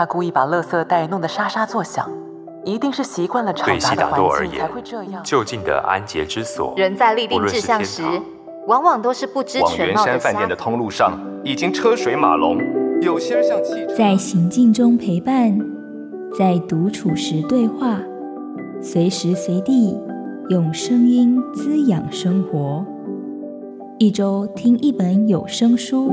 他故意把垃圾袋弄得沙沙作响，一定是习惯了吵杂的环境才会这样。就近的安洁之所，人在立定志向时，往往都是不知全貌的。往圆山饭店的通路上，已经车水马龙，有些人像汽车。在行进中陪伴，在独处时对话，随时随地用声音滋养生活。一周听一本有声书。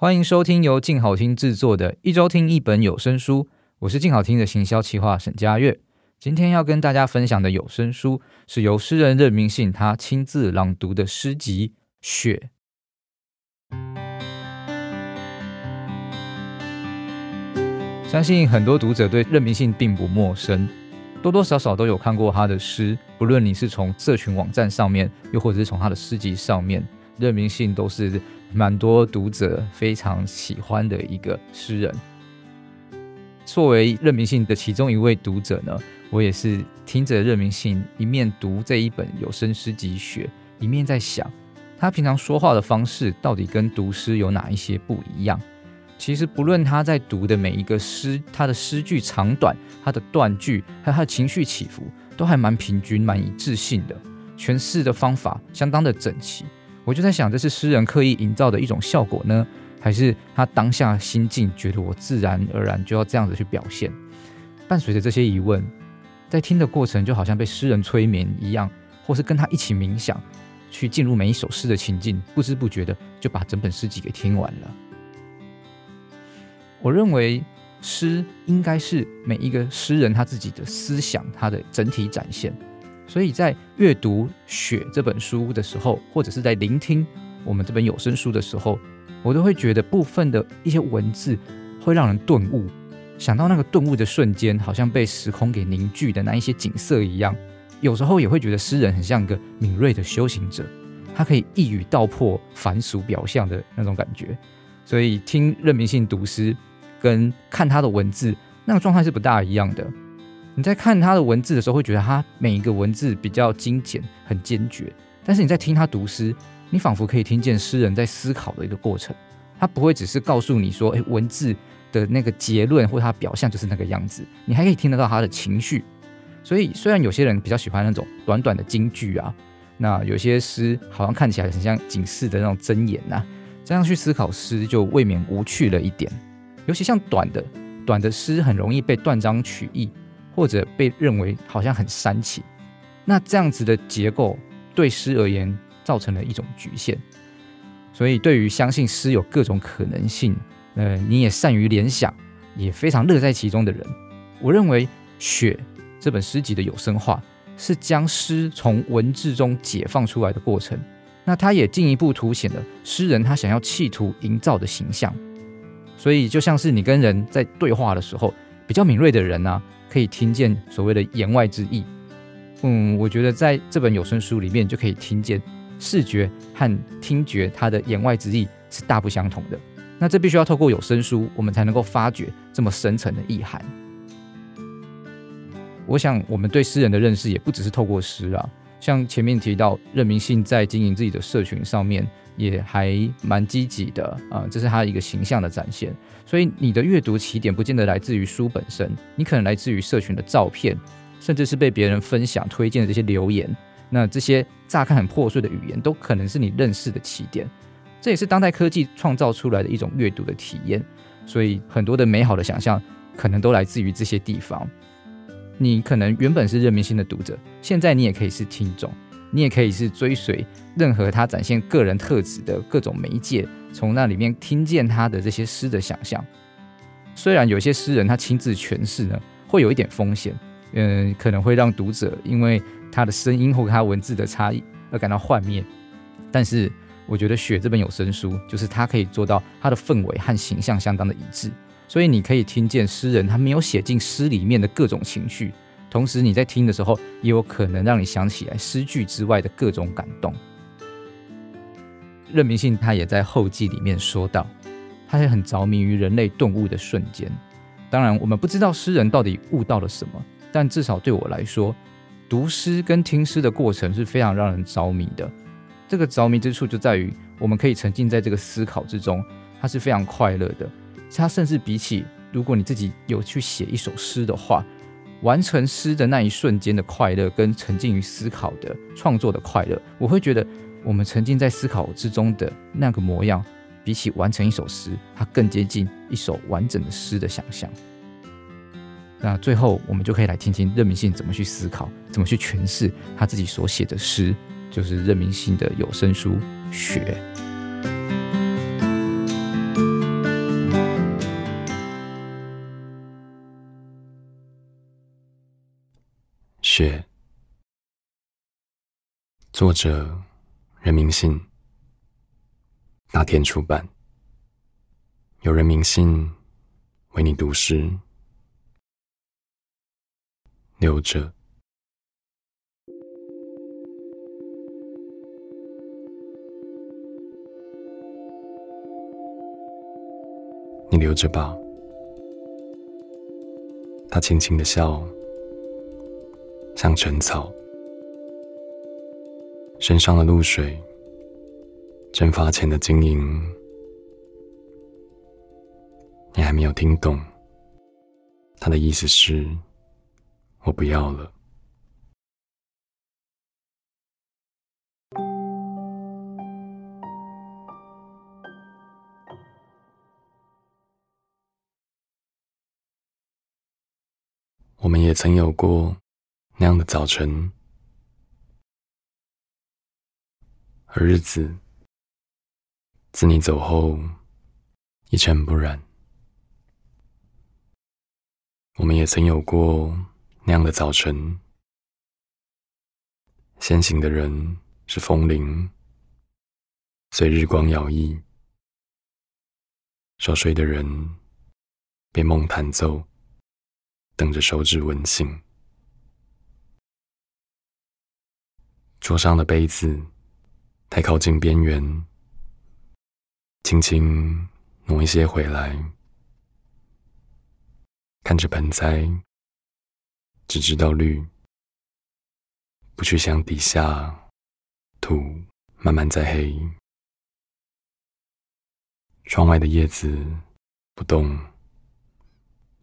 欢迎收听由静好听制作的《一周听一本有声书》，我是静好听的行销企划沈佳悦。今天要跟大家分享的有声书是由诗人任明信他亲自朗读的诗集《雪》。相信很多读者对任明信并不陌生，多多少少都有看过他的诗，不论你是从社群网站上面，又或者是从他的诗集上面，任明信都是。蛮多读者非常喜欢的一个诗人。作为任明信的其中一位读者呢，我也是听着任明信一面读这一本有声诗集《学》，一面在想，他平常说话的方式到底跟读诗有哪一些不一样？其实不论他在读的每一个诗，他的诗句长短、他的断句，还有他的情绪起伏，都还蛮平均、蛮一致性的，诠释的方法相当的整齐。我就在想，这是诗人刻意营造的一种效果呢，还是他当下心境觉得我自然而然就要这样子去表现？伴随着这些疑问，在听的过程就好像被诗人催眠一样，或是跟他一起冥想，去进入每一首诗的情境，不知不觉的就把整本诗集给听完了。我认为诗应该是每一个诗人他自己的思想，他的整体展现。所以在阅读《雪》这本书的时候，或者是在聆听我们这本有声书的时候，我都会觉得部分的一些文字会让人顿悟，想到那个顿悟的瞬间，好像被时空给凝聚的那一些景色一样。有时候也会觉得诗人很像个敏锐的修行者，他可以一语道破凡俗表象的那种感觉。所以听任明信读诗，跟看他的文字，那个状态是不大一样的。你在看他的文字的时候，会觉得他每一个文字比较精简、很坚决。但是你在听他读诗，你仿佛可以听见诗人在思考的一个过程。他不会只是告诉你说，诶，文字的那个结论或他表象就是那个样子。你还可以听得到他的情绪。所以，虽然有些人比较喜欢那种短短的金句啊，那有些诗好像看起来很像警示的那种箴言呐，这样去思考诗就未免无趣了一点。尤其像短的短的诗，很容易被断章取义。或者被认为好像很煽情，那这样子的结构对诗而言造成了一种局限。所以，对于相信诗有各种可能性，呃，你也善于联想，也非常乐在其中的人，我认为《雪》这本诗集的有声化是将诗从文字中解放出来的过程。那它也进一步凸显了诗人他想要企图营造的形象。所以，就像是你跟人在对话的时候，比较敏锐的人呢、可以听见所谓的言外之意，嗯，我觉得在这本有声书里面就可以听见视觉和听觉它的言外之意是大不相同的。那这必须要透过有声书，我们才能够发掘这么深层的意涵。我想，我们对诗人的认识也不只是透过诗啊，像前面提到任明信在经营自己的社群上面。也还蛮积极的啊，这是他一个形象的展现。所以你的阅读起点不见得来自于书本身，你可能来自于社群的照片，甚至是被别人分享推荐的这些留言。那这些乍看很破碎的语言，都可能是你认识的起点。这也是当代科技创造出来的一种阅读的体验。所以很多的美好的想象，可能都来自于这些地方。你可能原本是任明信的读者，现在你也可以是听众。你也可以是追随任何他展现个人特质的各种媒介，从那里面听见他的这些诗的想象。虽然有些诗人他亲自诠释呢，会有一点风险，嗯，可能会让读者因为他的声音或他文字的差异而感到幻灭。但是我觉得《雪》这本有声书，就是他可以做到他的氛围和形象相当的一致，所以你可以听见诗人他没有写进诗里面的各种情绪。同时，你在听的时候，也有可能让你想起来诗句之外的各种感动。任明信他也在后记里面说到，他也很着迷于人类顿悟的瞬间。当然，我们不知道诗人到底悟到了什么，但至少对我来说，读诗跟听诗的过程是非常让人着迷的。这个着迷之处就在于，我们可以沉浸在这个思考之中，它是非常快乐的。它甚至比起如果你自己有去写一首诗的话，完成诗的那一瞬间的快乐，跟沉浸于思考的创作的快乐，我会觉得我们沉浸在思考之中的那个模样，比起完成一首诗，它更接近一首完整的诗的想象。那最后，我们就可以来听听任明信怎么去思考，怎么去诠释他自己所写的诗。就是任明信的有声书《雪》。雪，作者人民信，大田出版。由人民信为你读诗，留着。你留着吧。他轻轻的笑，像晨草，身上的露水，蒸发前的晶莹。你还没有听懂，他的意思是，我不要了。我们也曾有过那样的早晨，而日子自你走后一尘不染。我们也曾有过那样的早晨，先行的人是风铃，随日光摇曳；熟睡的人被梦弹奏。等着手指温醒，桌上的杯子太靠近边缘，轻轻挪一些回来，看着盆栽，只知道绿，不去想底下土慢慢在黑，窗外的叶子不动，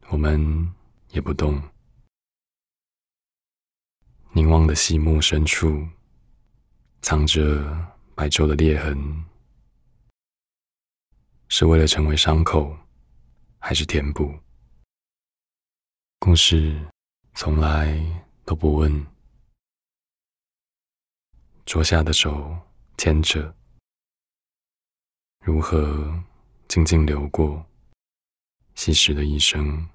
我们。也不动，凝望的细木深处，藏着白昼的裂痕，是为了成为伤口，还是填补？故事从来都不问。桌下的手牵着，如何静静流过，稀释的一生。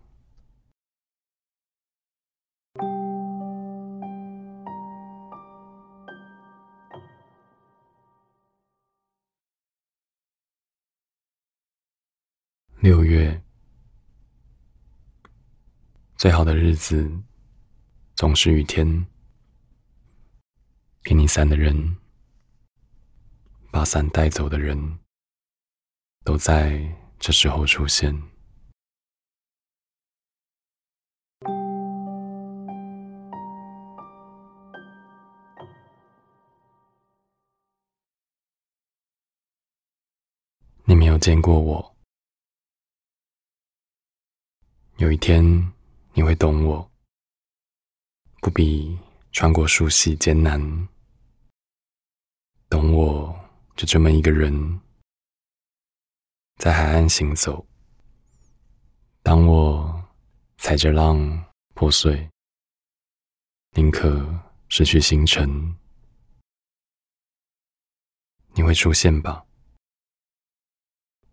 六月，最好的日子总是雨天。给你伞的人，把伞带走的人，都在这时候出现。你没有见过我。有一天，你会懂我，不比穿过树隙艰难。懂我，就这么一个人，在海岸行走。当我踩着浪破碎，宁可失去星辰，你会出现吧？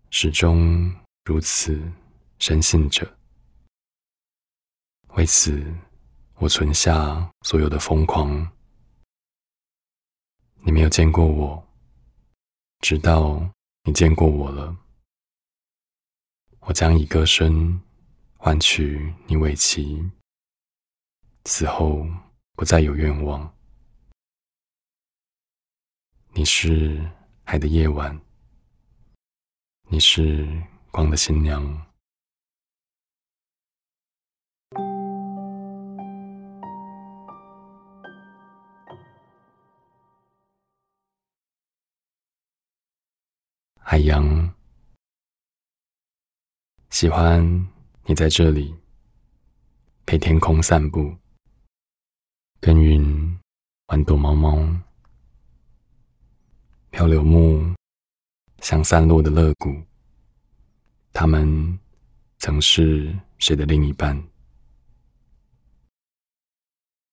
始终如此深信着。为此，我存下所有的疯狂。你没有见过我，直到你见过我了。我将以歌声换取你尾鳍，此后不再有愿望。你是海的夜晚，你是光的新娘。海洋，喜欢你在这里陪天空散步，跟云玩躲猫猫，漂流木像散落的乐谷，他们曾是谁的另一半？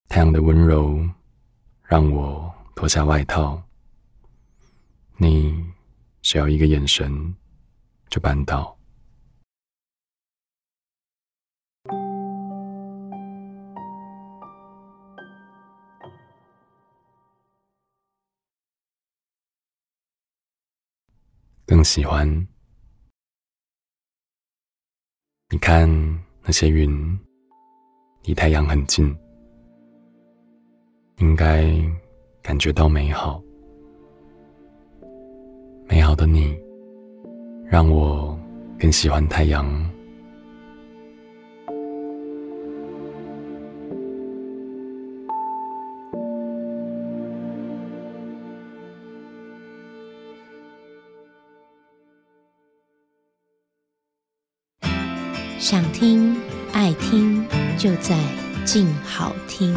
太阳的温柔让我脱下外套，你只要一个眼神就绊倒。更喜欢你看那些云，离太阳很近，应该感觉到美好。美好的你，让我更喜欢太阳。想听、爱听，就在静好听。